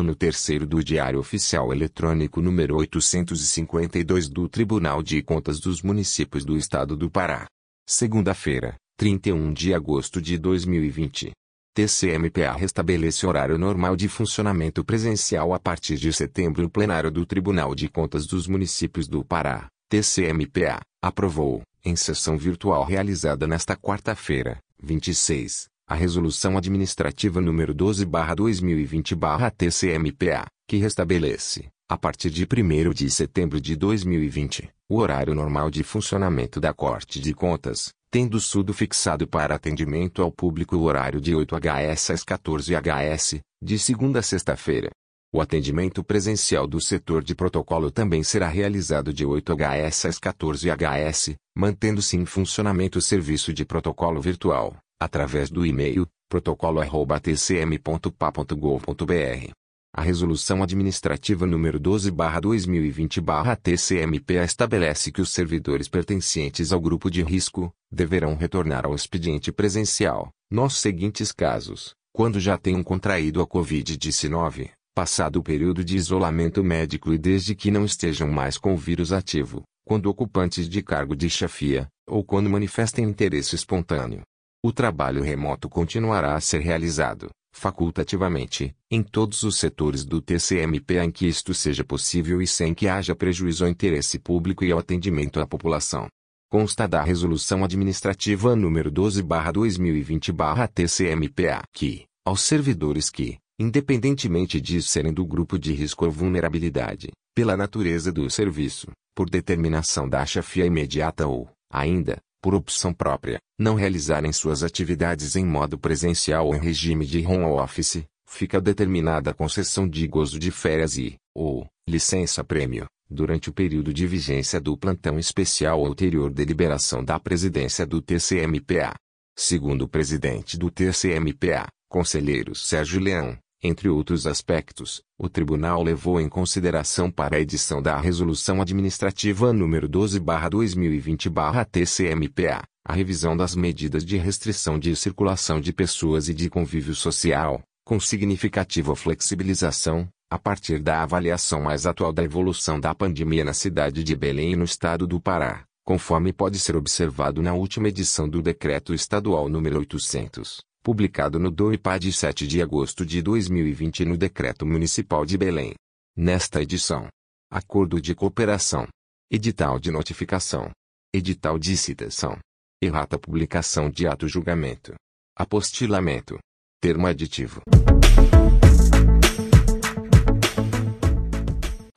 ano terceiro do Diário Oficial Eletrônico número 852 do Tribunal de Contas dos Municípios do Estado do Pará. Segunda-feira, 31 de agosto de 2020. TCMPA restabelece horário normal de funcionamento presencial a partir de setembro. O plenário do Tribunal de Contas dos Municípios do Pará, TCMPA, aprovou, em sessão virtual realizada nesta quarta-feira, 26, a Resolução Administrativa número 12/2020/TCMPA, que restabelece, a partir de 1 de setembro de 2020, o horário normal de funcionamento da Corte de Contas, tendo sido fixado para atendimento ao público o horário de 8 HS às 14 HS, de segunda a sexta-feira. O atendimento presencial do setor de protocolo também será realizado de 8 HS às 14 HS, mantendo-se em funcionamento o serviço de protocolo virtual, através do e-mail protocolo@tcm.pa.gov.br. A Resolução Administrativa número 12/2020/TCMPA estabelece que os servidores pertencentes ao grupo de risco deverão retornar ao expediente presencial. Nos seguintes casos: quando já tenham contraído a COVID-19, passado o período de isolamento médico e desde que não estejam mais com o vírus ativo, quando ocupantes de cargo de chefia, ou quando manifestem interesse espontâneo, o trabalho remoto continuará a ser realizado, facultativamente, em todos os setores do TCMPA em que isto seja possível e sem que haja prejuízo ao interesse público e ao atendimento à população. Consta da Resolução Administrativa número 12/2020/TCMPA que, aos servidores que, independentemente de serem do grupo de risco ou vulnerabilidade, pela natureza do serviço, por determinação da chefia imediata ou, ainda, por opção própria, não realizarem suas atividades em modo presencial ou em regime de home office, fica determinada a concessão de gozo de férias e, ou, licença-prêmio, durante o período de vigência do plantão especial ou ulterior deliberação da presidência do TCMPA. Segundo o presidente do TCMPA, conselheiro Sérgio Leão, entre outros aspectos, o tribunal levou em consideração para a edição da Resolução Administrativa número 12/2020/TCMPA, a revisão das medidas de restrição de circulação de pessoas e de convívio social, com significativa flexibilização, a partir da avaliação mais atual da evolução da pandemia na cidade de Belém e no estado do Pará, conforme pode ser observado na última edição do Decreto Estadual número 800 publicado no DOIPA de 7 de agosto de 2020 no Decreto Municipal de Belém. Nesta edição, Acordo de Cooperação, Edital de Notificação, Edital de Citação, Errata Publicação de Ato Julgamento, Apostilamento, Termo Aditivo.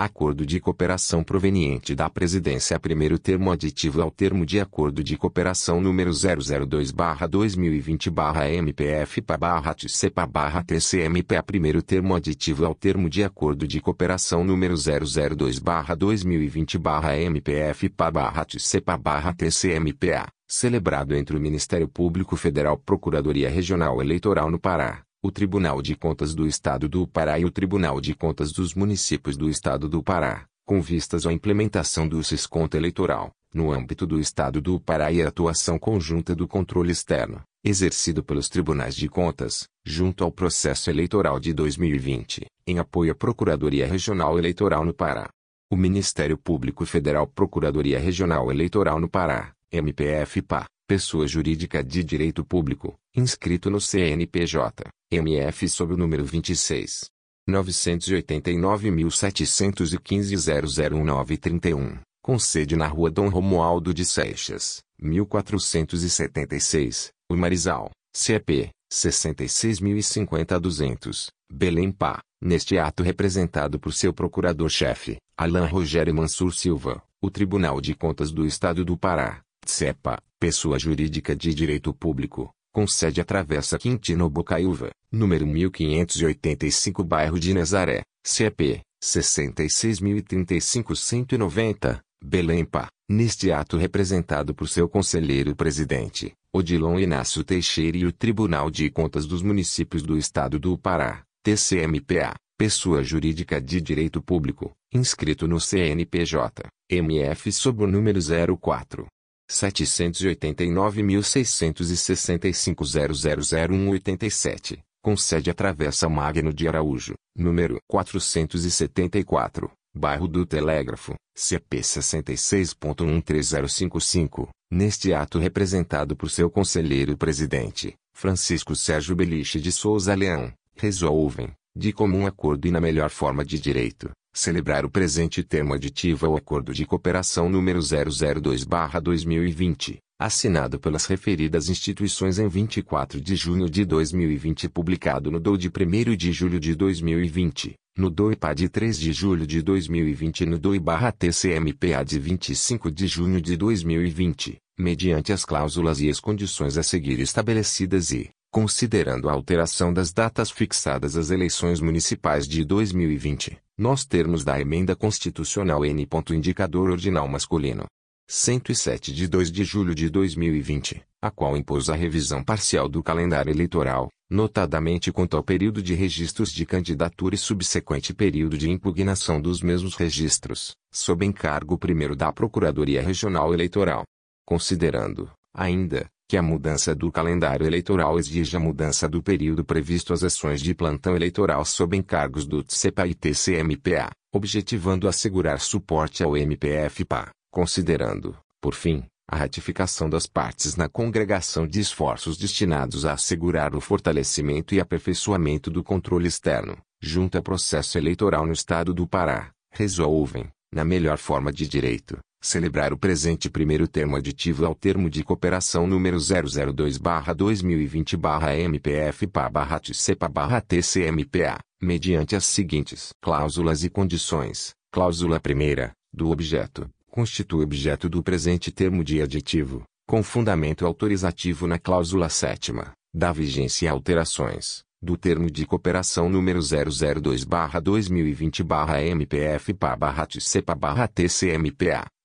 Acordo de cooperação proveniente da Presidência. Primeiro termo aditivo ao termo de Acordo de Cooperação número 002-2020-MPF-TCEPA-TCMPA. Primeiro termo aditivo ao termo de Acordo de Cooperação número 002-2020-MPF-TCEPA-TCMPA, celebrado entre o Ministério Público Federal Procuradoria Regional Eleitoral no Pará o Tribunal de Contas do Estado do Pará e o Tribunal de Contas dos Municípios do Estado do Pará, com vistas à implementação do Sisconto Eleitoral, no âmbito do Estado do Pará e a atuação conjunta do controle externo, exercido pelos Tribunais de Contas, junto ao processo eleitoral de 2020, em apoio à Procuradoria Regional Eleitoral no Pará. O Ministério Público Federal Procuradoria Regional Eleitoral no Pará, MPF-PA, pessoa jurídica de direito público, inscrito no CNPJ, MF sob o número 26. 989.715.001.931, com sede na rua Dom Romualdo de Seixas, 1476, Umarizal, CEP, 66.050-200, Belém Pá, neste ato representado por seu procurador-chefe, Alain Rogério Mansur Silva, o Tribunal de Contas do Estado do Pará, CEPA, pessoa jurídica de direito público, com sede a Travessa Quintino Bocaiúva, número 1585 Bairro de Nazaré, CEP, 66.035-190, Belém Pá, neste ato representado por seu conselheiro-presidente, Odilon Inácio Teixeira e o Tribunal de Contas dos Municípios do Estado do Pará, TCMPA, pessoa jurídica de direito público, inscrito no CNPJ, MF sob o número 04. 789.665.000.187, com sede a Travessa Magno de Araújo, número 474, bairro do Telégrafo, CP 66.13055, neste ato representado por seu conselheiro-presidente, Francisco Sérgio Beliche de Souza Leão, resolvem, de comum acordo e na melhor forma de direito, celebrar o presente termo aditivo ao Acordo de Cooperação número 002-2020, assinado pelas referidas instituições em 24 de junho de 2020 e publicado no DOI de 1 de julho de 2020, no DOI-PA de 3 de julho de 2020 e no DOI-TCMPA de 25 de junho de 2020, mediante as cláusulas e as condições a seguir estabelecidas e, considerando a alteração das datas fixadas às eleições municipais de 2020, nos termos da emenda constitucional N. Indicador ordinal masculino. 107 de 2 de julho de 2020, a qual impôs a revisão parcial do calendário eleitoral, notadamente quanto ao período de registros de candidatura e subsequente período de impugnação dos mesmos registros, sob encargo primeiro da Procuradoria Regional Eleitoral. Considerando, ainda, que a mudança do calendário eleitoral exige a mudança do período previsto às ações de plantão eleitoral sob encargos do TCPA e TCMPA, objetivando assegurar suporte ao MPF-PA considerando, por fim, a ratificação das partes na congregação de esforços destinados a assegurar o fortalecimento e aperfeiçoamento do controle externo, junto ao processo eleitoral no Estado do Pará, resolvem, na melhor forma de direito, celebrar o presente primeiro termo aditivo ao termo de cooperação número 002-2020-MPF-PA-TCPA-TCMPA, mediante as seguintes cláusulas e condições. Cláusula primeira, do objeto, constitui objeto do presente termo de aditivo, com fundamento autorizativo na cláusula sétima, da vigência e alterações, do termo de cooperação número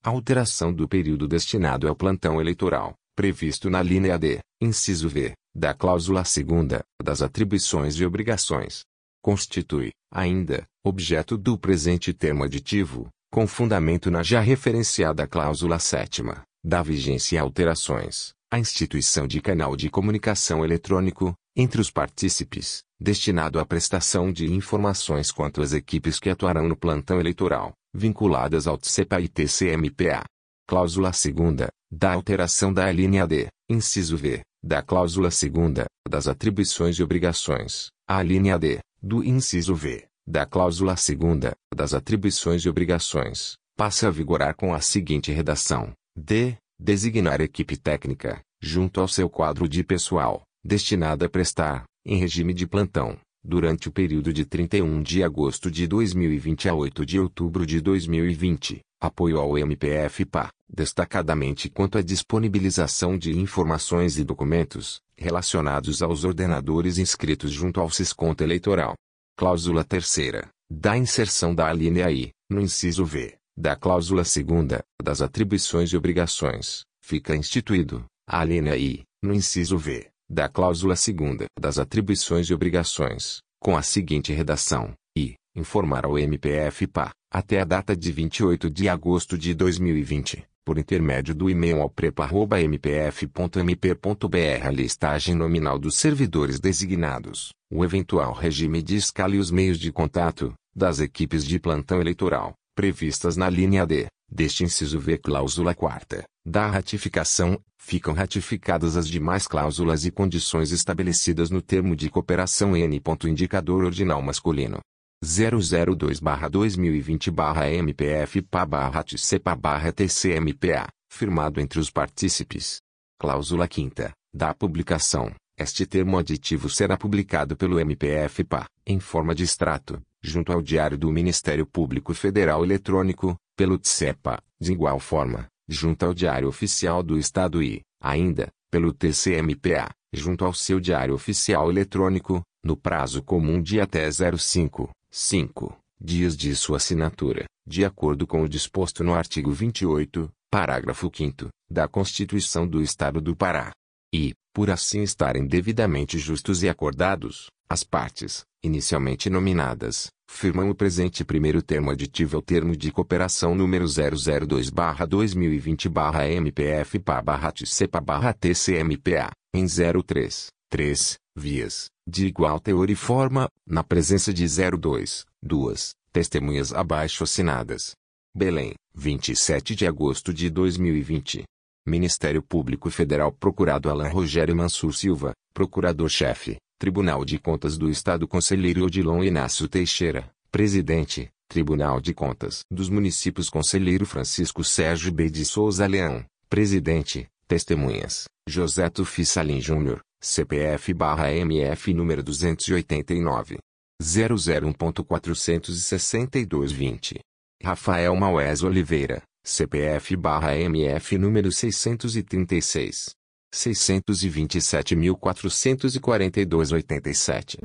002-2020-MPF-PA-TCPA-TCMPA, alteração do período destinado ao plantão eleitoral, previsto na linha D, inciso V, da cláusula segunda, das atribuições e obrigações. Constitui, ainda, objeto do presente termo aditivo, com fundamento na já referenciada cláusula sétima, da vigência e alterações, a instituição de canal de comunicação eletrônico, entre os partícipes, destinado à prestação de informações quanto às equipes que atuarão no plantão eleitoral, vinculadas ao TCPA e TCMPA. Cláusula segunda, da alteração da linha D, inciso V, da cláusula segunda, das atribuições e obrigações, a linha D, do inciso V, da cláusula segunda, das atribuições e obrigações, passa a vigorar com a seguinte redação: D. Designar equipe técnica, junto ao seu quadro de pessoal, destinada a prestar, em regime de plantão, durante o período de 31 de agosto de 2020 a 8 de outubro de 2020, apoio ao MPF-PA, destacadamente quanto à disponibilização de informações e documentos, relacionados aos ordenadores inscritos junto ao Cisconto Eleitoral, Cláusula terceira, da inserção da alínea I, no inciso V, da cláusula segunda, das atribuições e obrigações, fica instituído, a alínea I, no inciso V, da cláusula segunda, das atribuições e obrigações, com a seguinte redação, e, informar ao MPF-PA, até a data de 28 de agosto de 2020, por intermédio do e-mail ao prepa.mpf.mp.br a listagem nominal dos servidores designados, o eventual regime de escala e os meios de contato, das equipes de plantão eleitoral, previstas na linha D, deste inciso V cláusula quarta, da ratificação, ficam ratificadas as demais cláusulas e condições estabelecidas no termo de cooperação N. Indicador ordinal masculino. 002-MPF-PA-TCPA-TCMPA, firmado entre os partícipes. Cláusula 5 da publicação. Este termo aditivo será publicado pelo MPF-PA, em forma de extrato, junto ao Diário do Ministério Público Federal Eletrônico, pelo TCEPA, de igual forma, junto ao Diário Oficial do Estado e, ainda, pelo TCMPA, junto ao seu Diário Oficial Eletrônico, no prazo comum de até 05 5. Dias de sua assinatura, de acordo com o disposto no artigo 28, parágrafo 5 da Constituição do Estado do Pará. E, por assim estarem devidamente justos e acordados, as partes, inicialmente nominadas, firmam o presente primeiro termo aditivo ao termo de cooperação número 002-2020-MPF-PA-TCPA-TCMPA, em 03, 3, vias, de igual teor e forma, na presença de 02, 2, testemunhas abaixo assinadas. Belém, 27 de agosto de 2020. Ministério Público Federal Procurado Alain Rogério Mansur Silva, Procurador-Chefe, Tribunal de Contas do Estado Conselheiro Odilon Inácio Teixeira, Presidente, Tribunal de Contas dos Municípios Conselheiro Francisco Sérgio B. de Souza Leão, Presidente, Testemunhas, José Tufi Salim Júnior, CPF-MF número 289. 001.46220. Rafael Maués Oliveira, CPF-MF número 636. 627.442,87.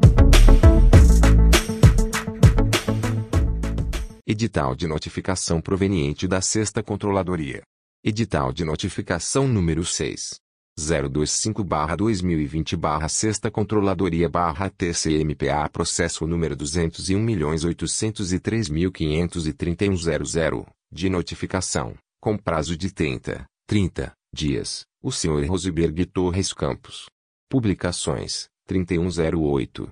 Edital de notificação proveniente da Sexta Controladoria. Edital de notificação número 6. 025-2020-6 Controladoria-TCMPA Processo número 201.803.531.00, de notificação, com prazo de 30, 30 dias, o Sr. Rosiberg Torres Campos. Publicações, 3108,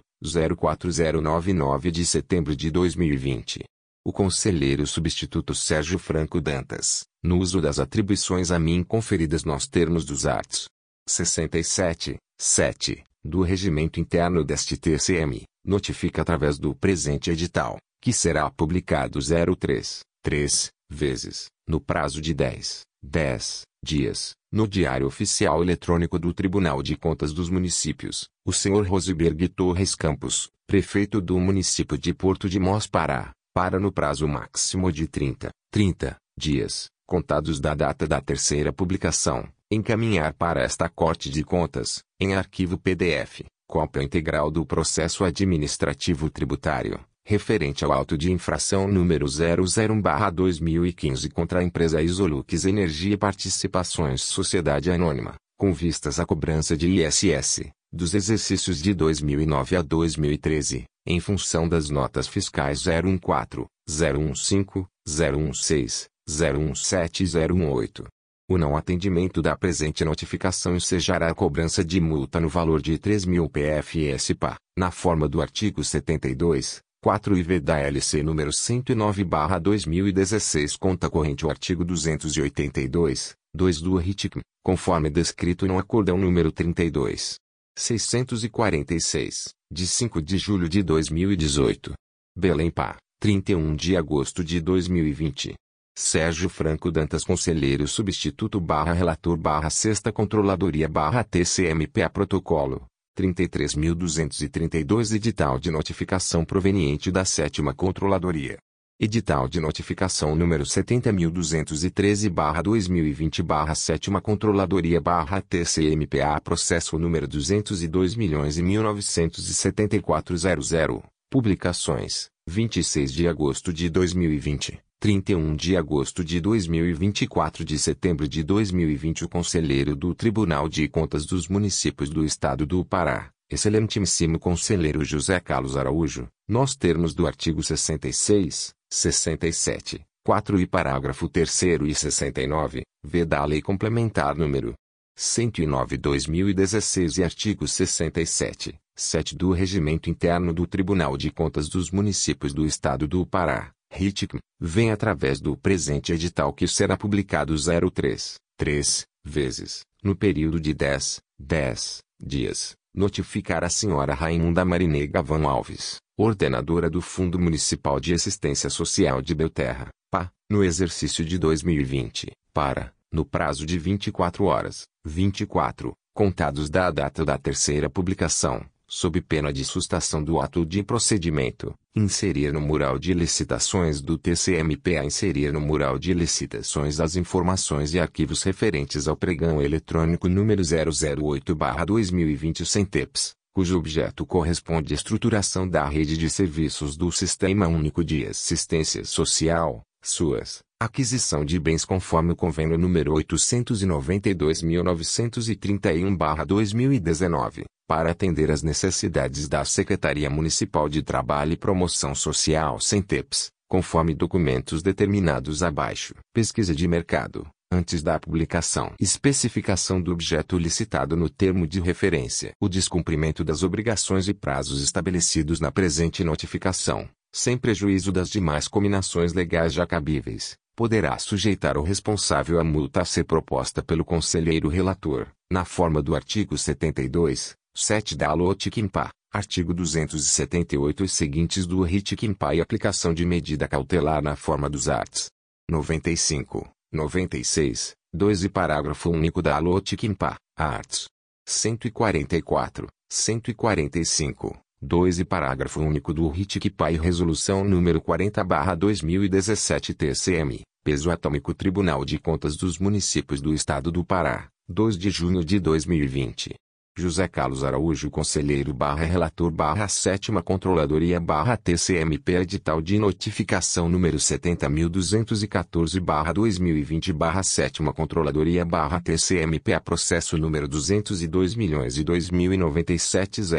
04099 de setembro de 2020. O conselheiro substituto Sérgio Franco Dantas, no uso das atribuições a mim conferidas nos termos dos arts. 67, 7, do Regimento Interno deste TCM, notifica através do presente edital, que será publicado 03, 3, vezes, no prazo de 10, 10 dias, no Diário Oficial Eletrônico do Tribunal de Contas dos Municípios, o Sr. Rosiberg Torres Campos, prefeito do município de Porto de Mós Pará, para no prazo máximo de 30, 30 dias, contados da data da terceira publicação, encaminhar para esta Corte de Contas, em arquivo PDF, cópia integral do processo administrativo tributário, referente ao auto de infração número 001-2015 contra a empresa Isolux Energia Participações Sociedade Anônima, com vistas à cobrança de ISS, dos exercícios de 2009 a 2013, em função das notas fiscais 014, 015, 016, 017 e 018. O não atendimento da presente notificação ensejará a cobrança de multa no valor de 3.000 PFS-PA, na forma do artigo 72, 4 IV da LC número 109/2016 conta corrente o artigo 282, 2 do RITIC, conforme descrito no acordão número 32. 646, de 5 de julho de 2018. Belém Pá, 31 de agosto de 2020. Sérgio Franco Dantas Conselheiro Substituto barra Relator barra Sexta Controladoria barra TCMPA Protocolo 33.232 Edital de notificação proveniente da Sétima Controladoria. Edital de notificação número 70.213-2020-7 Controladoria TCMPA Processo número 202.197400 Publicações 26 de agosto de 2020 31 de agosto de 2024 de setembro de 2020 O Conselheiro do Tribunal de Contas dos Municípios do Estado do Pará Excelentíssimo Conselheiro José Carlos Araújo, nos termos do artigo 66, 67, 4 e parágrafo 3 e 69, v da Lei Complementar número 109/2016 e artigo 67, 7 do Regimento Interno do Tribunal de Contas dos Municípios do Estado do Pará, RITIC, vem através do presente edital que será publicado 03, 3 vezes, no período de 10, 10 dias, notificar a senhora Raimunda Marinê Gavão Alves, ordenadora do Fundo Municipal de Assistência Social de Belterra, PA, no exercício de 2020, para, no prazo de 24 horas, 24, contados da data da terceira publicação, sob pena de sustação do ato de procedimento, inserir no mural de licitações do TCMPA inserir no mural de licitações as informações e arquivos referentes ao pregão eletrônico número 008/2020 Centeps, cujo objeto corresponde à estruturação da rede de serviços do Sistema Único de Assistência Social, SUAS, aquisição de bens conforme o convênio número 892.931/2019 para atender às necessidades da Secretaria Municipal de Trabalho e Promoção Social SENTEPS, conforme documentos determinados abaixo. Pesquisa de mercado, antes da publicação. Especificação do objeto licitado no termo de referência. O descumprimento das obrigações e prazos estabelecidos na presente notificação, sem prejuízo das demais combinações legais já cabíveis, poderá sujeitar o responsável à multa a ser proposta pelo conselheiro relator, na forma do artigo 72, 7 da Alotikimpa, artigo 278 e seguintes do Ritikimpa e aplicação de medida cautelar na forma dos arts. 95, 96, 2 e parágrafo único da Alotikimpa, arts. 144, 145, 2 e parágrafo único do RITICPA e resolução número 40/2017 TCM, peso atômico Tribunal de Contas dos Municípios do Estado do Pará, 2 de junho de 2020. José Carlos Araújo Conselheiro barra Relator barra Sétima Controladoria barra TCMP Edital de Notificação número 70.214 barra 2020 barra Sétima Controladoria barra TCMP processo número 202 milhões e 209700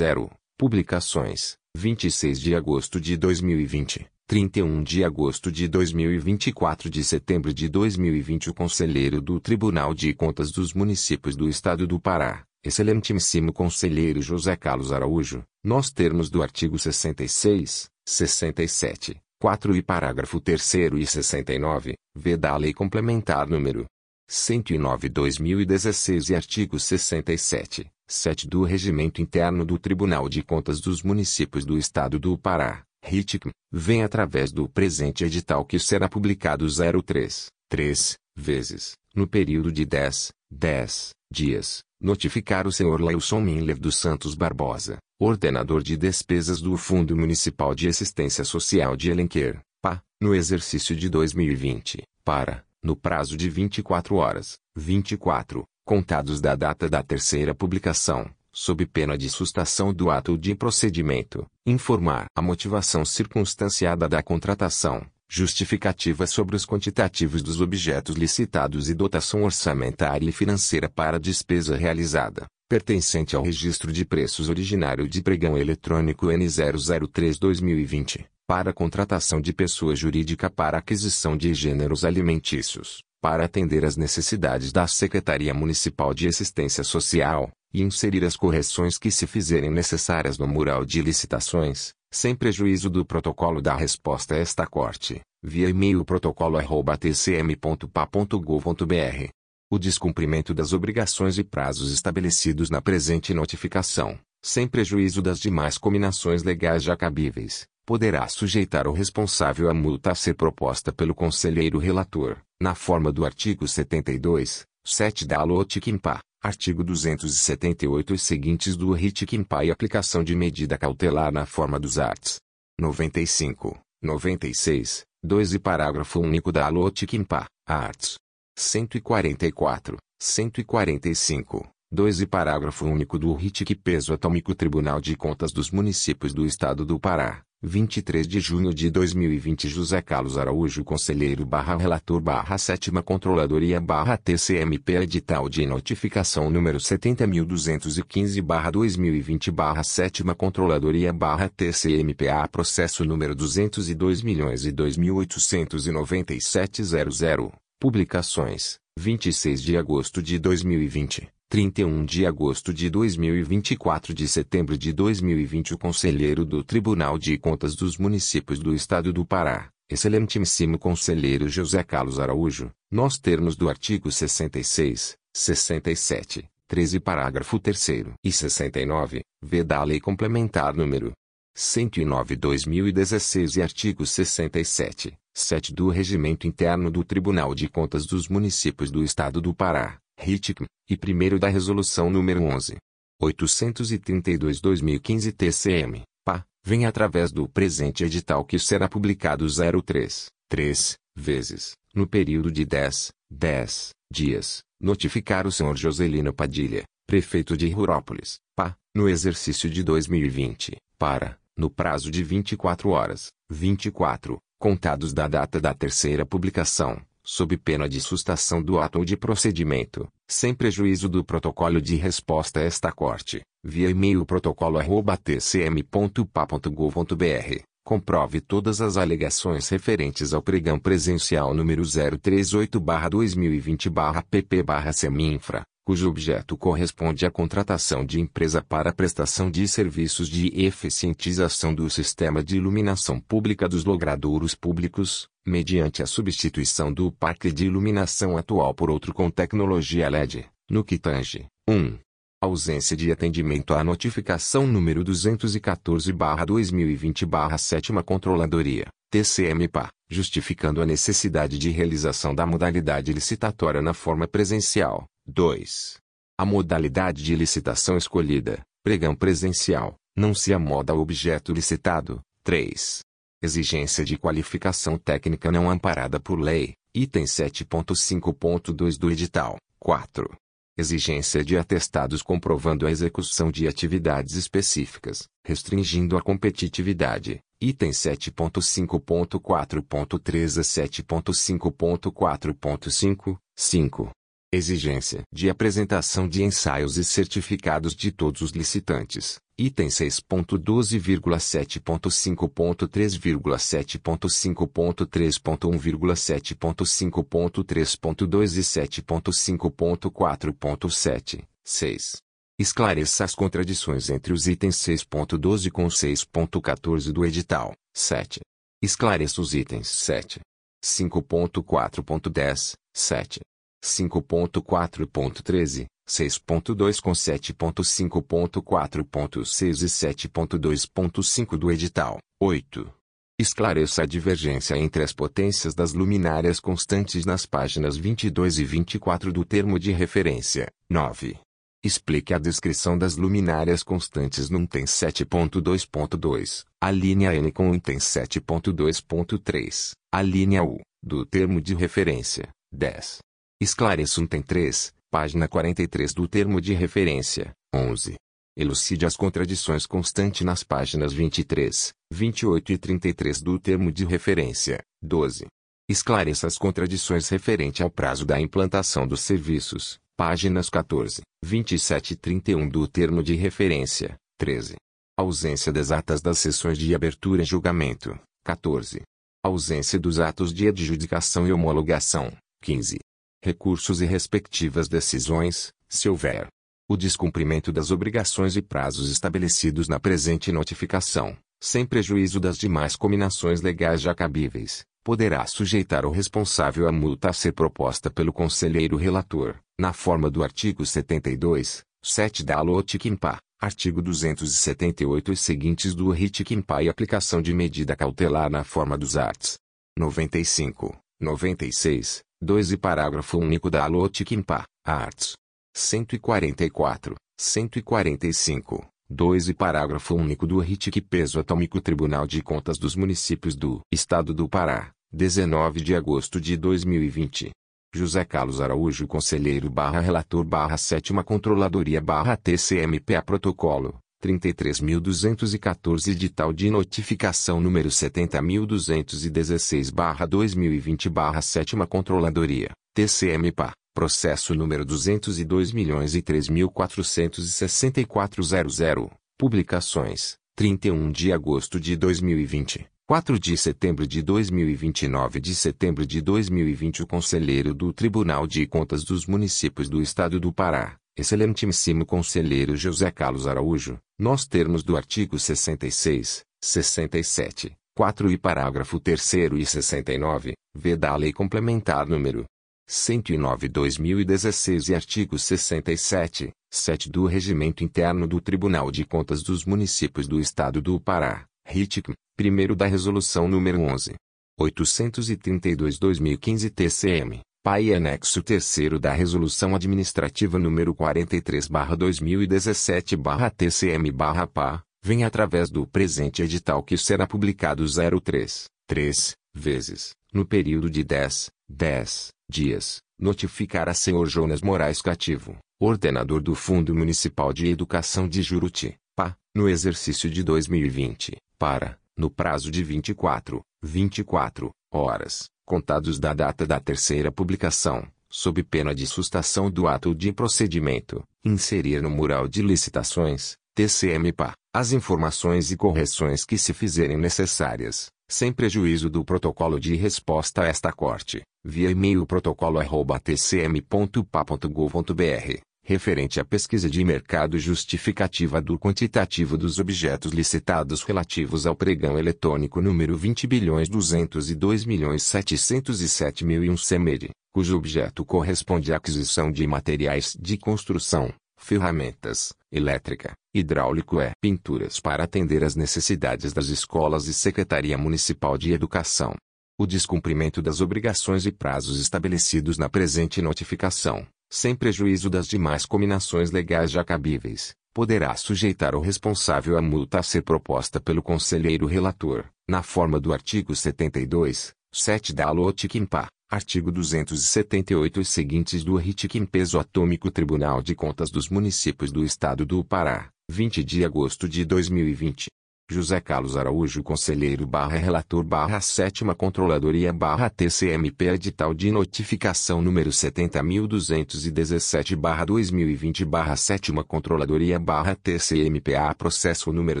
Publicações: 26 de agosto de 2020, 31 de agosto de 2024 de setembro de 2020 O Conselheiro do Tribunal de Contas dos Municípios do Estado do Pará, Excelentíssimo Conselheiro José Carlos Araújo, nos termos do artigo 66, 67, 4 e parágrafo 3 e 69, v da Lei Complementar número 109/2016 e artigo 67, 7 do Regimento Interno do Tribunal de Contas dos Municípios do Estado do Pará, RITICM, vem através do presente edital que será publicado 03, 3, vezes, no período de 10, 10 dias, notificar o senhor Lailson Minler dos Santos Barbosa, ordenador de despesas do Fundo Municipal de Assistência Social de Elenquer, PA, no exercício de 2020, para, no prazo de 24 horas, 24, contados da data da terceira publicação, sob pena de sustação do ato de procedimento, informar a motivação circunstanciada da contratação, justificativa sobre os quantitativos dos objetos licitados e dotação orçamentária e financeira para a despesa realizada, pertencente ao registro de preços originário de pregão eletrônico N003-2020, para a contratação de pessoa jurídica para aquisição de gêneros alimentícios para atender às necessidades da Secretaria Municipal de Assistência Social, e inserir as correções que se fizerem necessárias no mural de licitações, sem prejuízo do protocolo da resposta a esta corte, via e-mail protocolo@tcm.pa.gov.br. O descumprimento das obrigações e prazos estabelecidos na presente notificação, sem prejuízo das demais combinações legais já cabíveis, poderá sujeitar o responsável à multa a ser proposta pelo conselheiro relator, na forma do artigo 72, 7 da Alotikimpa, artigo 278 e seguintes do Ritikimpa e aplicação de medida cautelar na forma dos arts. 95, 96, 2 e parágrafo único da Alotikimpa, arts. 144, 145, 2 e parágrafo único do RITIC Peso Atômico Tribunal de Contas dos Municípios do Estado do Pará, 23 de junho de 2020 José Carlos Araújo Conselheiro barra Relator barra Sétima Controladoria barra TCMP Edital de Notificação número 70.215 barra 2020 barra Sétima Controladoria barra TCMPA Processo número 202 milhões e 2.897.00 Publicações 26 de agosto de 2020 31 de agosto de 2024 de setembro de 2020 o Conselheiro do Tribunal de Contas dos Municípios do Estado do Pará, Excelentíssimo Conselheiro José Carlos Araújo, nos termos do artigo 66, 67, 13 parágrafo 3 e 69, v da Lei Complementar número 109/2016 e artigo 67, 7 do Regimento Interno do Tribunal de Contas dos Municípios do Estado do Pará, RITICM, e primeiro da Resolução número 11. 832-2015 TCM, PA, vem através do presente edital que será publicado 03, 3, vezes, no período de 10, 10 dias, notificar o senhor Joselino Padilha, prefeito de Rurópolis, PA, no exercício de 2020, para, no prazo de 24 horas, 24, contados da data da terceira publicação, sob pena de sustação do ato ou de procedimento, sem prejuízo do protocolo de resposta a esta corte, via e-mail protocolo@tcm.pa.gov.br, comprove todas as alegações referentes ao pregão presencial número 038-2020-PP-Seminfra, cujo objeto corresponde à contratação de empresa para prestação de serviços de eficientização do sistema de iluminação pública dos logradouros públicos, mediante a substituição do parque de iluminação atual por outro com tecnologia LED, no que tange 1. Ausência de atendimento à notificação número 214-2020-7 Controladoria, TCM-PA, justificando a necessidade de realização da modalidade licitatória na forma presencial. 2. A modalidade de licitação escolhida, pregão presencial, não se amoda ao objeto licitado. 3. Exigência de qualificação técnica não amparada por lei, item 7.5.2 do edital. 4. Exigência de atestados comprovando a execução de atividades específicas, restringindo a competitividade. Item 7.5.4.3 a 7.5.4.5. 5. Exigência de apresentação de ensaios e certificados de todos os licitantes. Item 6.12,7.5.3,7.5.3.1,7.5.3.2 e 7.5.4.7. 6. Esclareça as contradições entre os itens 6.12 com 6.14 do edital. 7. Esclareça os itens 7. 5.4.10, 7. 5.4.13, 6.2 com 7.5.4.6 e 7.2.5 do edital. 8. Esclareça a divergência entre as potências das luminárias constantes nas páginas 22 e 24 do termo de referência. 9. Explique a descrição das luminárias constantes no item 7.2.2, a linha N com o item 7.2.3, a linha U, do termo de referência. 10. Esclareça um tem 3, página 43 do termo de referência. 11. Elucide as contradições constantes nas páginas 23, 28 e 33 do termo de referência. 12. Esclareça as contradições referente ao prazo da implantação dos serviços, páginas 14, 27 e 31 do termo de referência. 13. Ausência das atas das sessões de abertura e julgamento. 14. Ausência dos atos de adjudicação e homologação. 15 recursos e respectivas decisões, se houver. O descumprimento das obrigações e prazos estabelecidos na presente notificação, sem prejuízo das demais combinações legais já cabíveis, poderá sujeitar o responsável à multa a ser proposta pelo conselheiro relator, na forma do artigo 72, 7 da LOTICIMPA, artigo 278 e seguintes do RITICIMPA e aplicação de medida cautelar na forma dos arts. 95, 96, 2 e parágrafo único da Alotikimpa, Arts. 144, 145, 2 e parágrafo único do RITIC Peso Atômico Tribunal de Contas dos Municípios do Estado do Pará, 19 de agosto de 2020. José Carlos Araújo Conselheiro barra Relator barra Sétima Controladoria barra TCMPA Protocolo, 33.214 Edital de notificação número 70.216-2020-7 Controladoria, TCM-PA, processo número 202.003.46400, publicações, 31 de agosto de 2020, 4 de setembro de 2029 de setembro de 2020 O Conselheiro do Tribunal de Contas dos Municípios do Estado do Pará, Excelentíssimo Conselheiro José Carlos Araújo, nós termos do artigo 66, 67, 4 e parágrafo 3 e 69, v da Lei Complementar número 109/2016 e artigo 67, 7 do Regimento Interno do Tribunal de Contas dos Municípios do Estado do Pará, RITIC, primeiro da Resolução número 11. 832-2015 TCM, Pai anexo 3 da Resolução Administrativa número 43/2017/TCM/PA, vem através do presente edital que será publicado 03, 3, vezes, no período de 10, 10 dias, notificar a senhor Jonas Moraes Cativo, ordenador do Fundo Municipal de Educação de Juruti, PA, no exercício de 2020, para, no prazo de 24, 24 horas, contados da data da terceira publicação, sob pena de sustação do ato de procedimento, inserir no mural de licitações, TCMPA, as informações e correções que se fizerem necessárias, sem prejuízo do protocolo de resposta a esta corte, via e-mail protocolo@tcm.pa.gov.br, referente à pesquisa de mercado justificativa do quantitativo dos objetos licitados relativos ao pregão eletrônico número 20 bilhões 202 milhões 707 mil e um CEMED, cujo objeto corresponde à aquisição de materiais de construção, ferramentas, elétrica, hidráulico é pinturas para atender às necessidades das escolas e Secretaria Municipal de Educação. O descumprimento das obrigações e prazos estabelecidos na presente notificação, sem prejuízo das demais combinações legais já cabíveis, poderá sujeitar o responsável à multa a ser proposta pelo conselheiro relator, na forma do artigo 72, 7 da Alotikimpa, Artigo 278 e seguintes do RITIC peso atômico Tribunal de Contas dos Municípios do Estado do Pará, 20 de agosto de 2020. José Carlos Araújo Conselheiro barra Relator barra 7 Controladoria barra TCMP Edital de Notificação número 70.217 barra 2020 barra 7 Controladoria barra TCMPA Processo número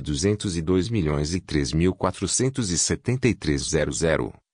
202 milhões e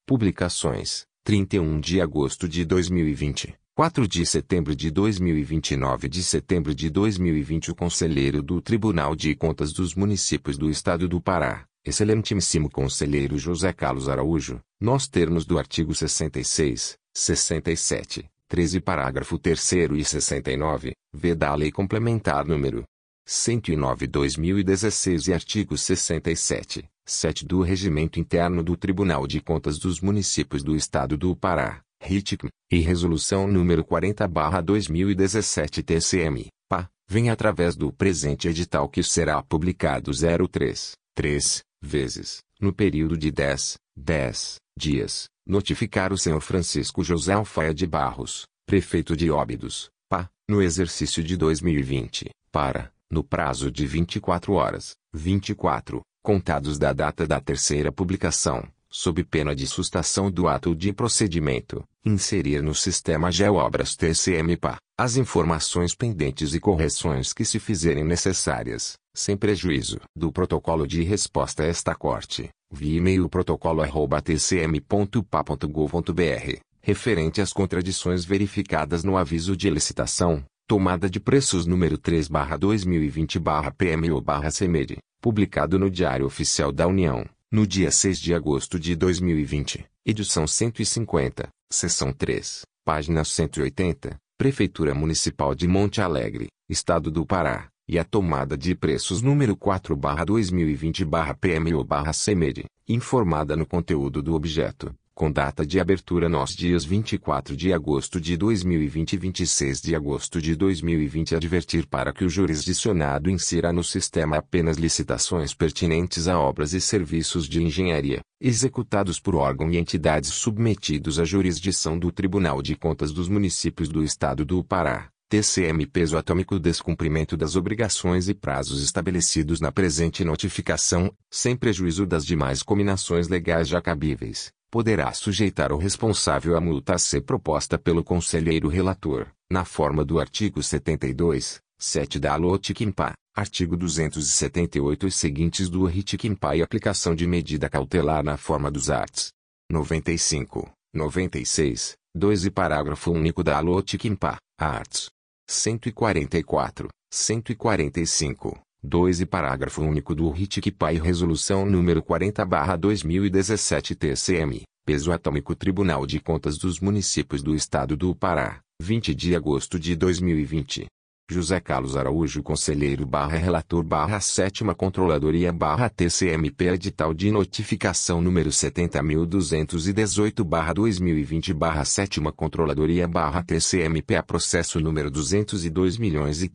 Publicações 31 de agosto de 2020, 4 de setembro de 2020 e 9 de setembro de 2020 o Conselheiro do Tribunal de Contas dos Municípios do Estado do Pará, excelentíssimo Conselheiro José Carlos Araújo, nos termos do artigo 66, 67, 13 parágrafo 3 e 69, v da Lei Complementar número 109-2016 e artigo 67, 7 do Regimento Interno do Tribunal de Contas dos Municípios do Estado do Pará, RITIC, e Resolução número 40-2017 TCM, PA, vem através do presente edital que será publicado 03, 3, vezes, no período de 10, 10 dias, notificar o senhor Francisco José Alfaia de Barros, prefeito de Óbidos, PA, no exercício de 2020, para no prazo de 24 horas, 24, contados da data da terceira publicação, sob pena de sustação do ato de procedimento, inserir no sistema GeoObras TCMPA, as informações pendentes e correções que se fizerem necessárias, sem prejuízo do protocolo de resposta a esta corte, via e-mail protocolo@tcm.pa.gov.br, referente às contradições verificadas no aviso de licitação, Tomada de preços número 3/2020/PMO/CEMED, publicado no Diário Oficial da União, no dia 6 de agosto de 2020, edição 150, seção 3, página 180, Prefeitura Municipal de Monte Alegre, Estado do Pará, e a tomada de preços número 4/2020/PMO/CEMED, informada no conteúdo do objeto com data de abertura nos dias 24 de agosto de 2020 e 26 de agosto de 2020 advertir para que o jurisdicionado insira no sistema apenas licitações pertinentes a obras e serviços de engenharia, executados por órgão e entidades submetidos à jurisdição do Tribunal de Contas dos Municípios do Estado do Pará. TCM peso atômico descumprimento das obrigações e prazos estabelecidos na presente notificação, sem prejuízo das demais combinações legais já cabíveis poderá sujeitar o responsável à multa a ser proposta pelo conselheiro relator, na forma do artigo 72, 7 da Alotikimpa, artigo 278 e seguintes do Ritikimpa e aplicação de medida cautelar na forma dos arts. 95, 96, 2 e parágrafo único da Alotikimpa, arts. 144, 145, 2 e parágrafo único do RITIC-PAI Resolução número 40-2017 TCM, peso atômico Tribunal de Contas dos Municípios do Estado do Pará, 20 de agosto de 2020. José Carlos Araújo Conselheiro barra Relator barra 7 Controladoria barra TCMP Edital de Notificação número 70.218 barra 2020 barra 7 Controladoria barra TCMP a processo número 202 milhões e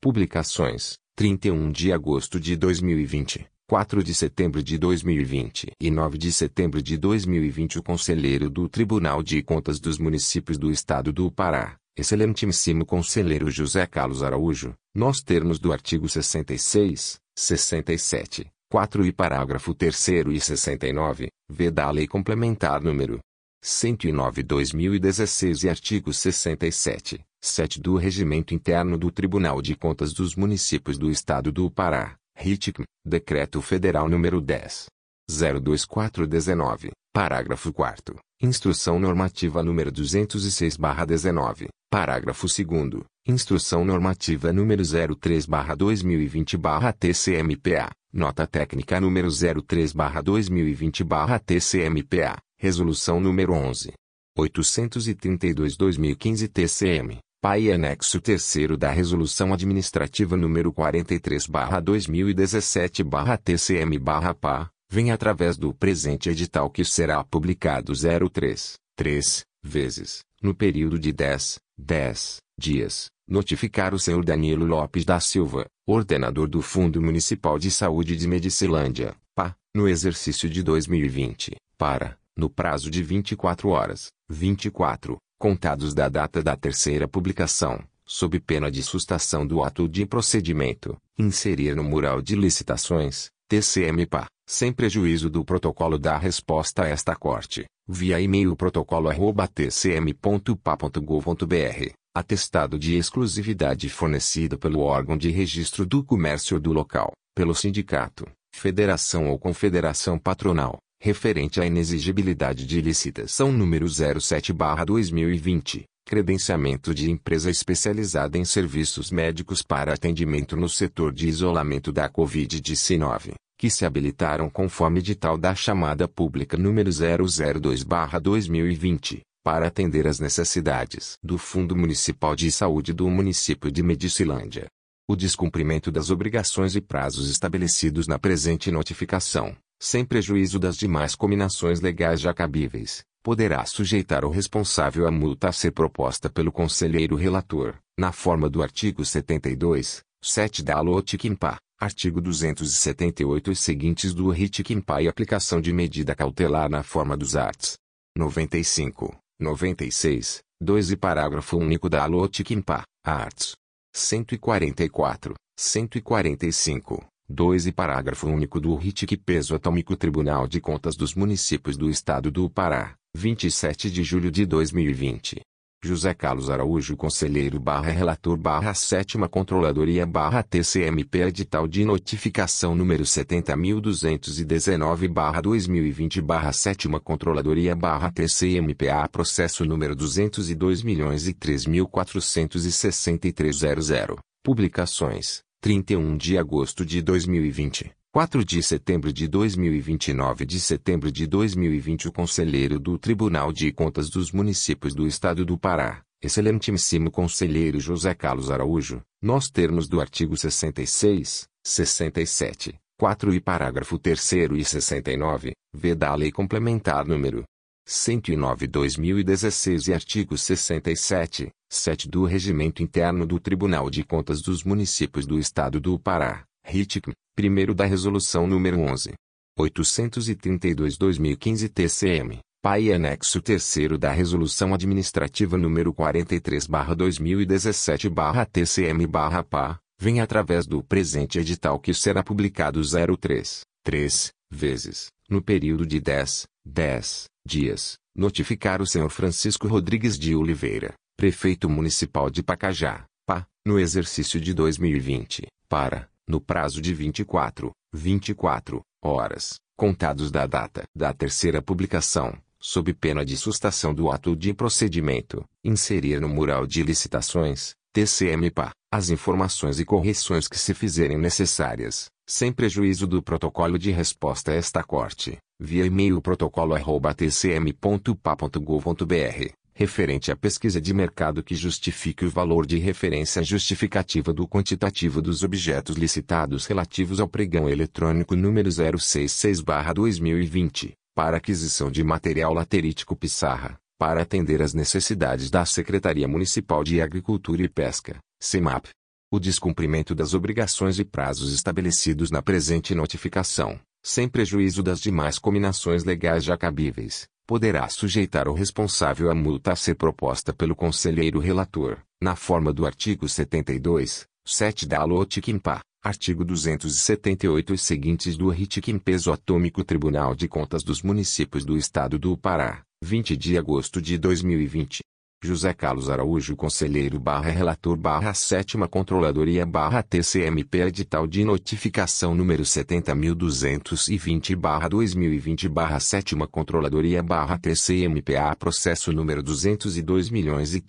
Publicações, 31 de agosto de 2020. 4 de setembro de 2020 e 9 de setembro de 2020 o Conselheiro do Tribunal de Contas dos Municípios do Estado do Pará, Excelentíssimo Conselheiro José Carlos Araújo, nos termos do artigo 66, 67, 4 e parágrafo 3 e 69, v da Lei Complementar número 109/2016 e artigo 67, 7 do Regimento Interno do Tribunal de Contas dos Municípios do Estado do Pará, RITCM, Decreto Federal número 10. 02419, parágrafo 4 Instrução Normativa número 206/19, parágrafo 2 Instrução Normativa número 03/2020/TCMPA, Nota Técnica número 03/2020/TCMPA, Resolução número 11. 832-2015 TCM, PAI e anexo 3 da Resolução Administrativa número 43-2017-TCM-PA, vem através do presente edital que será publicado 03, 3, vezes, no período de 10, 10 dias, notificar o senhor Danilo Lopes da Silva, ordenador do Fundo Municipal de Saúde de Medicilândia, PA, no exercício de 2020, para, no prazo de 24 horas, 24, contados da data da terceira publicação, sob pena de sustação do ato de procedimento, inserir no mural de licitações, TCMPA, sem prejuízo do protocolo da resposta a esta corte, via e-mail protocolo@tcm.pa.gov.br, atestado de exclusividade fornecido pelo órgão de registro do comércio do local, pelo sindicato, federação ou confederação patronal, referente à inexigibilidade de licitação número 07/2020, credenciamento de empresa especializada em serviços médicos para atendimento no setor de isolamento da COVID-19, que se habilitaram conforme edital da chamada pública número 002/2020, para atender às necessidades do Fundo Municipal de Saúde do município de Medicilândia. O descumprimento das obrigações e prazos estabelecidos na presente notificação, sem prejuízo das demais cominações legais já cabíveis, poderá sujeitar o responsável à multa a ser proposta pelo conselheiro relator, na forma do artigo 72, 7 da LOTICIMPA, artigo 278 e seguintes do RITICIMPA e aplicação de medida cautelar na forma dos arts. 95, 96, 2 e parágrafo único da LOTICIMPA, arts. 144, 145, 2 e parágrafo único do RITIC Peso Atômico Tribunal de Contas dos Municípios do Estado do Pará, 27 de julho de 2020. José Carlos Araújo Conselheiro barra Relator barra Sétima Controladoria barra TCMP Edital de Notificação número 70.219 barra 2020 barra Sétima Controladoria barra TCMPA Processo número 202 milhões e Publicações 31 de agosto de 2020, 4 de setembro de 2029 de setembro de 2020 o Conselheiro do Tribunal de Contas dos Municípios do Estado do Pará, excelentíssimo Conselheiro José Carlos Araújo, nos termos do artigo 66, 67, 4 e parágrafo 3 e 69, v da Lei Complementar número 109/2016 e artigo 67, 7 do Regimento Interno do Tribunal de Contas dos Municípios do Estado do Pará, RITCM, primeiro da Resolução nº 11. 832-2015 TCM, PAI e anexo 3 da Resolução Administrativa nº 43-2017-TCM-PA, vem através do presente edital que será publicado 03, 3, vezes, no período de 10, 10 dias, notificar o senhor Francisco Rodrigues de Oliveira, prefeito municipal de Pacajá, PA, no exercício de 2020, para, no prazo de 24, 24 horas, contados da data da terceira publicação, sob pena de sustação do ato de procedimento, inserir no mural de licitações, TCM-PA, as informações e correções que se fizerem necessárias, sem prejuízo do protocolo de resposta a esta corte, via e-mail protocolo@tcm.pa.gov.br, referente à pesquisa de mercado que justifique o valor de referência justificativa do quantitativo dos objetos licitados relativos ao pregão eletrônico número 066/2020, para aquisição de material laterítico Pissarra, para atender às necessidades da Secretaria Municipal de Agricultura e Pesca, CEMAP, o descumprimento das obrigações e prazos estabelecidos na presente notificação, sem prejuízo das demais cominações legais já cabíveis, poderá sujeitar o responsável à multa a ser proposta pelo conselheiro relator, na forma do artigo 72, 7 da LOTICIMPA, artigo 278 e seguintes do RITICIM Peso Atômico Tribunal de Contas dos Municípios do Estado do Pará, 20 de agosto de 2020. José Carlos Araújo Conselheiro barra Relator barra Sétima Controladoria barra TCMP Edital de Notificação número 70.220 barra 2020 barra Sétima Controladoria barra TCMPA Processo número 202 milhões e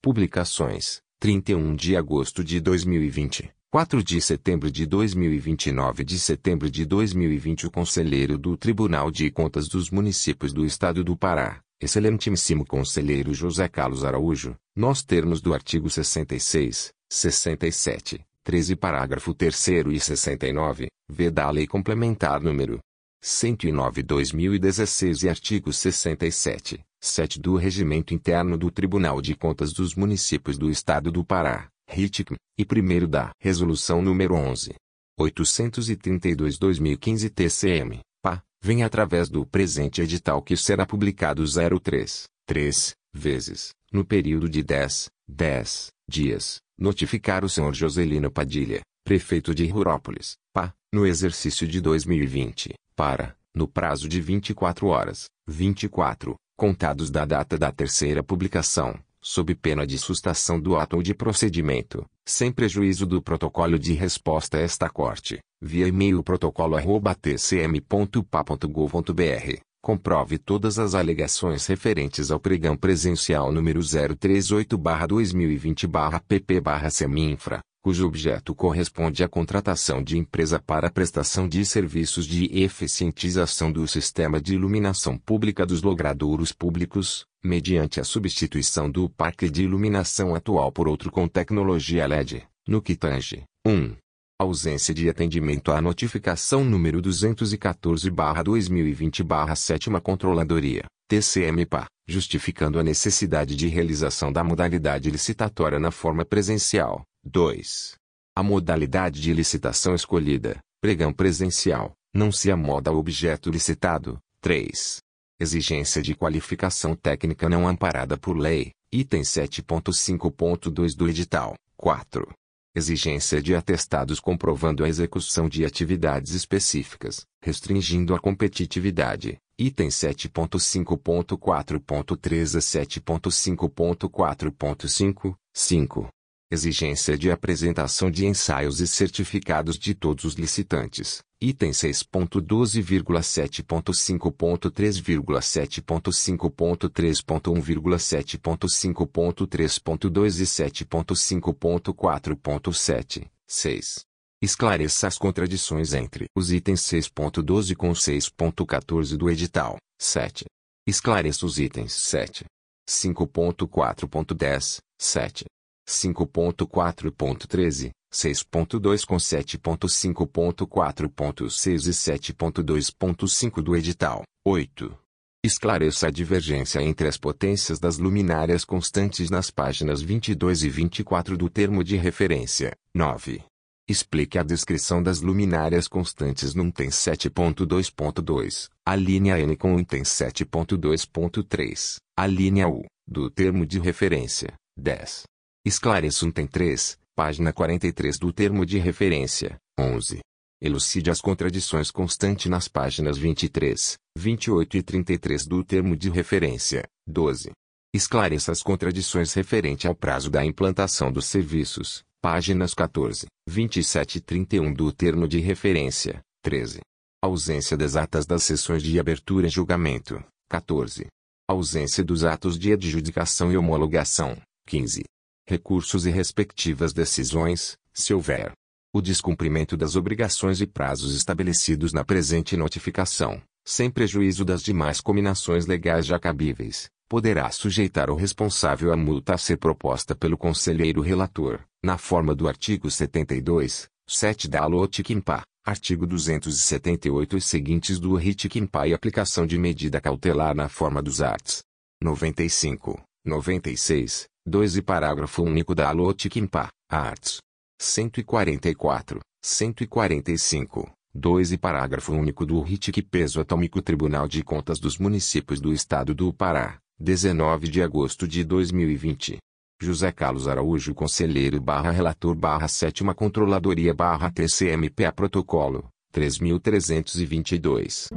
Publicações 31 de agosto de 2020 4 de setembro de 2029 de setembro de 2020 o Conselheiro do Tribunal de Contas dos Municípios do Estado do Pará, excelentíssimo Conselheiro José Carlos Araújo, nos termos do artigo 66, 67, 13 parágrafo 3 e 69, v da Lei Complementar número 109-2016 e artigo 67, 7 do Regimento Interno do Tribunal de Contas dos Municípios do Estado do Pará, RITICM, e primeiro da Resolução número 11. 832-2015 TCM, PA, vem através do presente edital que será publicado 03, 3, vezes, no período de 10, 10 dias, notificar o senhor Joselino Padilha, prefeito de Rurópolis, PA, no exercício de 2020, para, no prazo de 24 horas, 24, contados da data da terceira publicação, sob pena de sustação do ato ou de procedimento, sem prejuízo do protocolo de resposta a esta corte, via e-mail protocolo@tcm.pa.gov.br. Comprove todas as alegações referentes ao pregão presencial número 038-2020-PP-Seminfra, cujo objeto corresponde à contratação de empresa para prestação de serviços de eficientização do sistema de iluminação pública dos logradouros públicos, mediante a substituição do parque de iluminação atual por outro com tecnologia LED, no que tange 1. Ausência de atendimento à notificação número 214-2020-7 Controladoria, TCM-PA, justificando a necessidade de realização da modalidade licitatória na forma presencial. 2. A modalidade de licitação escolhida, pregão presencial, não se amoda ao objeto licitado. 3. Exigência de qualificação técnica não amparada por lei, item 7.5.2 do edital. 4. Exigência de atestados comprovando a execução de atividades específicas, restringindo a competitividade. Item 7.5.4.3 a 7.5.4.5. 5. Exigência de apresentação de ensaios e certificados de todos os licitantes. Item 6.12,7.5.3,7.5.3.1,7.5.3.2 e 7.5.4.7. 6. Esclareça as contradições entre os itens 6.12 com 6.14 do edital. 7. Esclareça os itens 7. 5.4.10, 7. 5.4.13, 6.2 com 7.5.4.6 e 7.2.5 do edital. 8. Esclareça a divergência entre as potências das luminárias constantes nas páginas 22 e 24 do termo de referência. 9. Explique a descrição das luminárias constantes no item 7.2.2, a linha N com o item 7.2.3, a linha U, do termo de referência. 10. Esclareça um tem 3, página 43 do termo de referência. 11. Elucide as contradições constantes nas páginas 23, 28 e 33 do termo de referência. 12. Esclareça as contradições referente ao prazo da implantação dos serviços, páginas 14, 27 e 31 do termo de referência. 13. Ausência das atas das sessões de abertura e julgamento. 14. Ausência dos atos de adjudicação e homologação. 15 recursos e respectivas decisões, se houver. O descumprimento das obrigações e prazos estabelecidos na presente notificação, sem prejuízo das demais combinações legais já cabíveis, poderá sujeitar o responsável à multa a ser proposta pelo conselheiro relator, na forma do artigo 72, 7 da LOTICIMPA, artigo 278 e seguintes do RITICIMPA e aplicação de medida cautelar na forma dos arts. 95, 96, 2 e parágrafo único da Alotikimpa, Arts. 144, 145, 2 e parágrafo único do RITIC Peso Atômico Tribunal de Contas dos Municípios do Estado do Pará, 19 de agosto de 2020. José Carlos Araújo Conselheiro barra Relator barra Sétima Controladoria barra TCMPA Protocolo, 3322.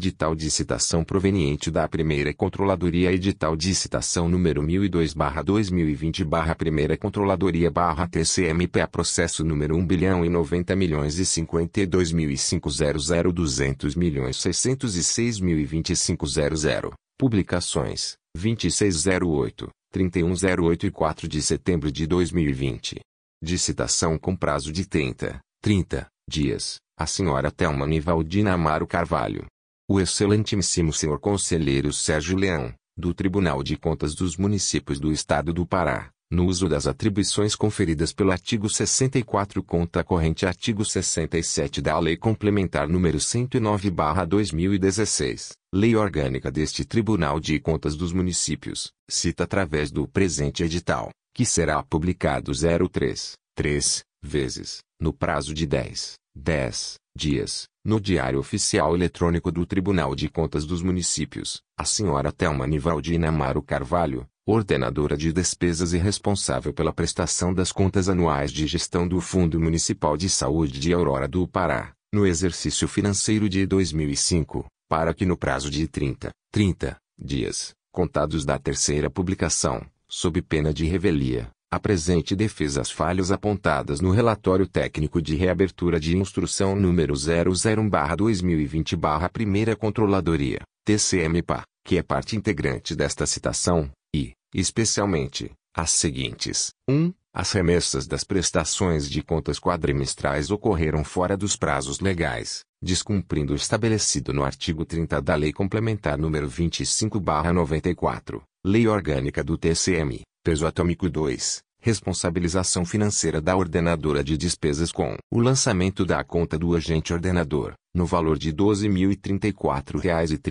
Edital de citação proveniente da primeira controladoria edital de citação número 1002/2020 primeira controladoria TCMP a processo número 1 bilhão e 90 milhões e 52 mil e 500 200 milhões 606 mil e 2500 publicações 2608 3108 e 4 de setembro de 2020 de citação com prazo de 30 30 dias. A senhora Thelma Nivaldina Amaro Carvalho. O excelentíssimo senhor conselheiro Sérgio Leão, do Tribunal de Contas dos Municípios do Estado do Pará, no uso das atribuições conferidas pelo artigo 64 conta corrente artigo 67 da Lei Complementar número 109/2016, Lei Orgânica deste Tribunal de Contas dos Municípios, cita através do presente edital, que será publicado 03 3 vezes, no prazo de 10 10 dias, no Diário Oficial Eletrônico do Tribunal de Contas dos Municípios, a senhora Thelma Nivaldina Amaro Carvalho, ordenadora de despesas e responsável pela prestação das contas anuais de gestão do Fundo Municipal de Saúde de Aurora do Pará, no exercício financeiro de 2005, para que no prazo de 30, 30 dias, contados da terceira publicação, sob pena de revelia, apresente defesa às falhas apontadas no relatório técnico de reabertura de instrução número 001/2020/Primeira Controladoria, TCMPA, que é parte integrante desta citação, e, especialmente, as seguintes: 1. As remessas das prestações de contas quadrimestrais ocorreram fora dos prazos legais, descumprindo o estabelecido no artigo 30 da Lei Complementar número 25/94, Lei Orgânica do TCM. Peso atômico 2. Responsabilização financeira da ordenadora de despesas com o lançamento da conta do agente ordenador, no valor de R$ 12.034,39 R$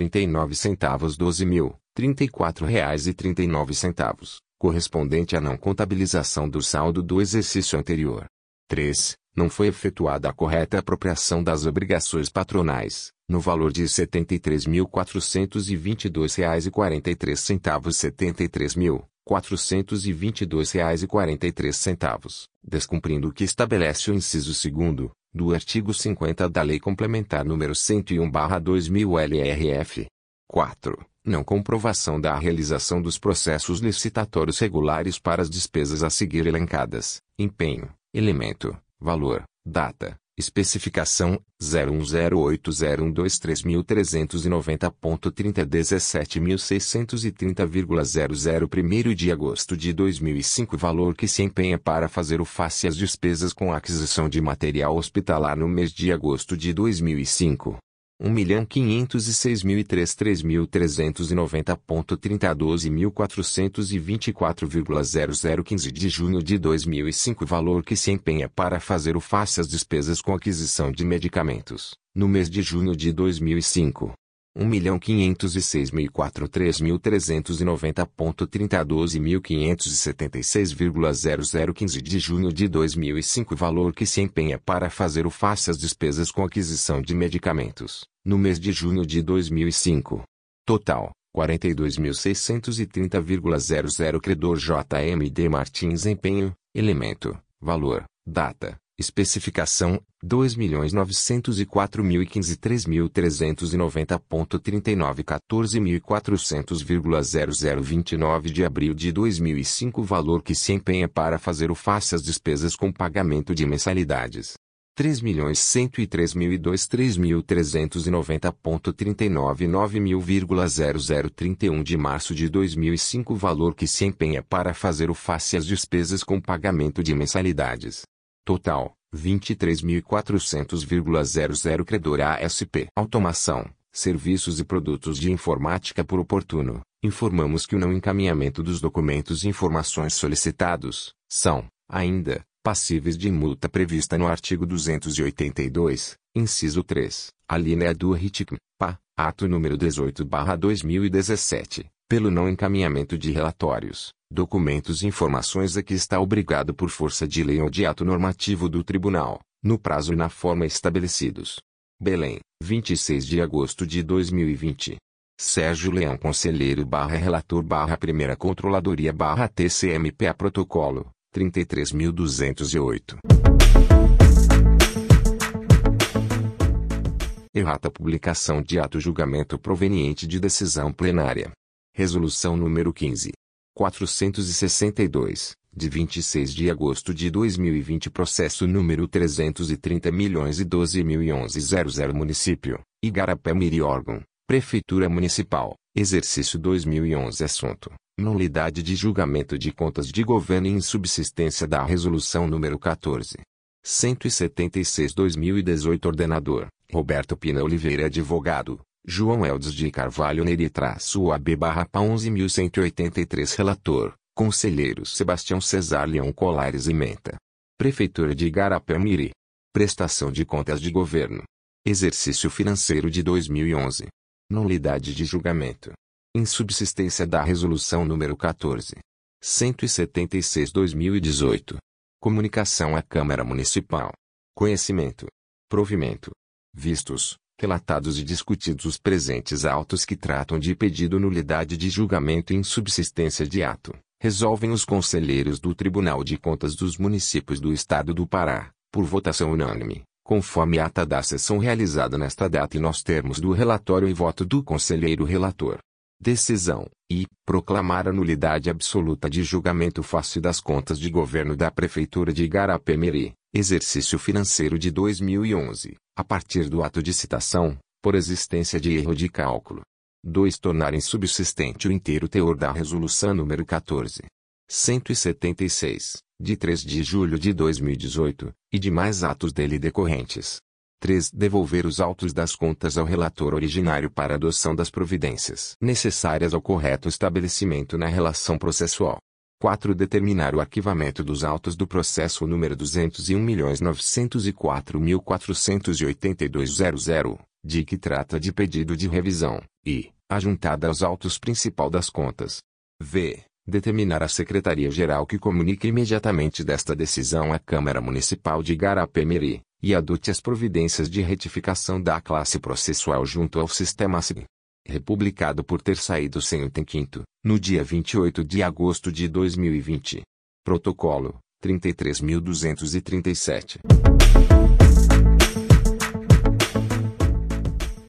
12.034,39, correspondente à não contabilização do saldo do exercício anterior. 3. Não foi efetuada a correta apropriação das obrigações patronais, no valor de R$ 73.422,43 73 mil, R$ 422,43, descumprindo o que estabelece o inciso 2 do artigo 50 da Lei Complementar nº 101/2000 LRF. 4. Não comprovação da realização dos processos licitatórios regulares para as despesas a seguir elencadas: empenho, elemento, valor, data, Especificação 01080123.390.30 17.630,00 1 de agosto de 2005 Valor que se empenha para fazer o face às despesas com aquisição de material hospitalar no mês de agosto de 2005 um milhão quinhentos e seis mil e três três mil trezentos e noventa ponto trinta doze mil quatrocentos e vinte e quatro vírgula zero zero quinze de junho de dois mil e cinco valor que se empenha para fazer o face às despesas com aquisição de medicamentos no mês de junho de dois mil e cinco um milhão quinhentos e seis mil quatro três mil trezentos e noventa ponto trinta doze mil quinhentos e setenta e seis vírgula zero zero quinze de junho de dois mil e cinco valor que se empenha para fazer o face às despesas com aquisição de medicamentos no mês de junho de 2005. Total, 42.630,00 Credor JMD Martins Empenho, Elemento, Valor, Data, Especificação, 2.904.015 3.390.39 14.400,0029 de abril de 2005 Valor que se empenha para fazer o face às despesas com pagamento de mensalidades 3.103.002.390.39 de março de 2005 Valor que se empenha para fazer o face às despesas com pagamento de mensalidades. Total, 23.400,00 Credor ASP Automação, Serviços e Produtos de Informática por oportuno. Informamos que o não encaminhamento dos documentos e informações solicitados, são, ainda, passíveis de multa prevista no artigo 282, inciso 3, a linha do RITICM, PA, ato número 18/2017, pelo não encaminhamento de relatórios, documentos e informações a que está obrigado por força de lei ou de ato normativo do tribunal, no prazo e na forma estabelecidos. Belém, 26 de agosto de 2020. Sérgio Leão Conselheiro barra Relator barra Primeira Controladoria barra TCMPA Protocolo 33.208. Errata publicação de ato julgamento proveniente de decisão plenária. Resolução número 15. 462, de 26 de agosto de 2020 Processo número 330 milhões e 12 mil e 11 00 Município, Igarapé-Miri órgão, Prefeitura Municipal, Exercício 2011 Assunto, nulidade de julgamento de contas de governo e insubsistência da Resolução número 14. 176-2018 Ordenador, Roberto Pina Oliveira Advogado, João Eldes de Carvalho Neri traço AB barra 11.183 Relator, Conselheiros Sebastião Cesar Leão Colares e Menta. Prefeitura de Igarapé-Miri. Prestação de contas de governo. Exercício financeiro de 2011. Nulidade de julgamento. Insubsistência da Resolução número 14. 176-2018. Comunicação à Câmara Municipal. Conhecimento. Provimento. Vistos, relatados e discutidos os presentes autos que tratam de pedido nulidade de julgamento e insubsistência de ato, resolvem os conselheiros do Tribunal de Contas dos Municípios do Estado do Pará, por votação unânime, conforme ata da sessão realizada nesta data e nos termos do relatório e voto do conselheiro relator. Decisão, e proclamar a nulidade absoluta de julgamento face das contas de governo da Prefeitura de Igarapé-Miri, exercício financeiro de 2011, a partir do ato de citação, por existência de erro de cálculo. 2. Tornar insubsistente o inteiro teor da Resolução número 14. 176, de 3 de julho de 2018, e demais atos dele decorrentes. 3. Devolver os autos das contas ao relator originário para adoção das providências necessárias ao correto estabelecimento na relação processual. 4. Determinar o arquivamento dos autos do processo número 201.904.482.00, de que trata de pedido de revisão, e, ajuntada aos autos principal das contas. V. Determinar a Secretaria-Geral que comunique imediatamente desta decisão à Câmara Municipal de Garapé-Miri, e adote as providências de retificação da classe processual junto ao sistema SIG. Republicado por ter saído sem o quinto, no dia 28 de agosto de 2020. Protocolo 33.237.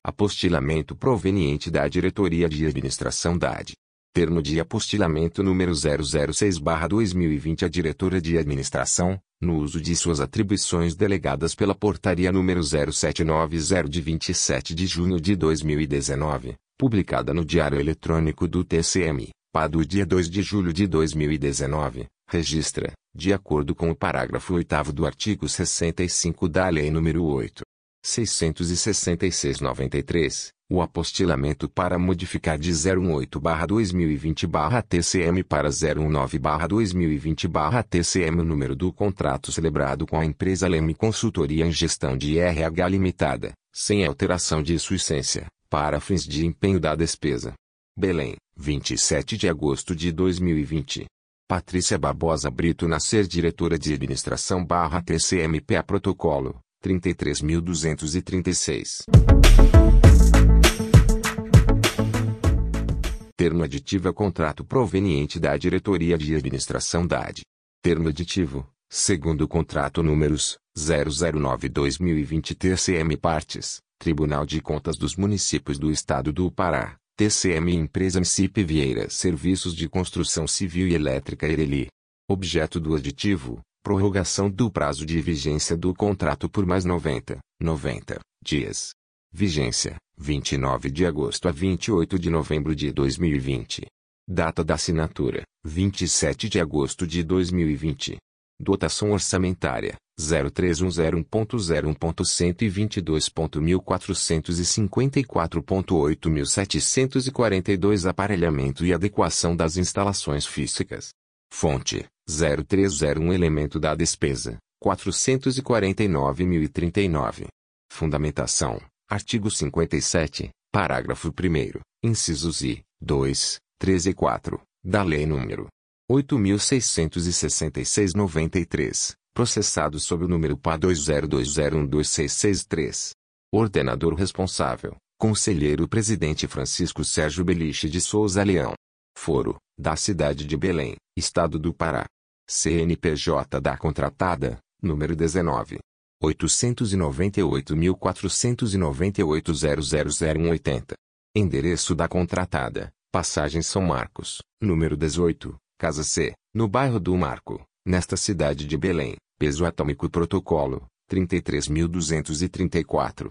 Apostilamento proveniente da Diretoria de Administração da AD. Termo de apostilamento número 006-2020 A diretora de administração, no uso de suas atribuições delegadas pela Portaria número 0790 de 27 de junho de 2019, publicada no Diário Eletrônico do TCM, PA do dia 2 de julho de 2019, registra, de acordo com o parágrafo 8 do artigo 65 da Lei número 8. 666-93, o apostilamento para modificar de 018-2020-TCM para 019-2020-TCM o número do contrato celebrado com a empresa Leme Consultoria em Gestão de RH Limitada, sem alteração de sua essência, para fins de empenho da despesa. Belém, 27 de agosto de 2020. Patrícia Barbosa Brito Nascer Diretora de Administração barra TCMPA Protocolo, 33.236. Termo aditivo é contrato proveniente da Diretoria de Administração da AD. Termo aditivo, segundo o contrato números 009-2020 TCM Partes, Tribunal de Contas dos Municípios do Estado do Pará, TCM Empresa MCP Vieira Serviços de Construção Civil e Elétrica Ereli. Objeto do aditivo, Prorrogação do prazo de vigência do contrato por mais 90, 90 dias. Vigência: 29 de agosto a 28 de novembro de 2020. Data da assinatura: 27 de agosto de 2020. Dotação orçamentária: 03101.0.122.454.8742 Aparelhamento e adequação das instalações físicas. Fonte: 0301 Elemento da despesa: 449.039. Fundamentação: Artigo 57, parágrafo 1 incisos I, 2, 3 e 4, da Lei nº 8.666-93, processado sob o número PA 2020126663. Ordenador responsável, Conselheiro Presidente Francisco Sérgio Beliche de Souza Leão. Foro, da cidade de Belém, Estado do Pará. CNPJ da contratada, número 19. 898.498.0000180. Endereço da contratada, Passagem São Marcos, número 18, Casa C, no bairro do Marco, nesta cidade de Belém. Peso atômico protocolo, 33.234.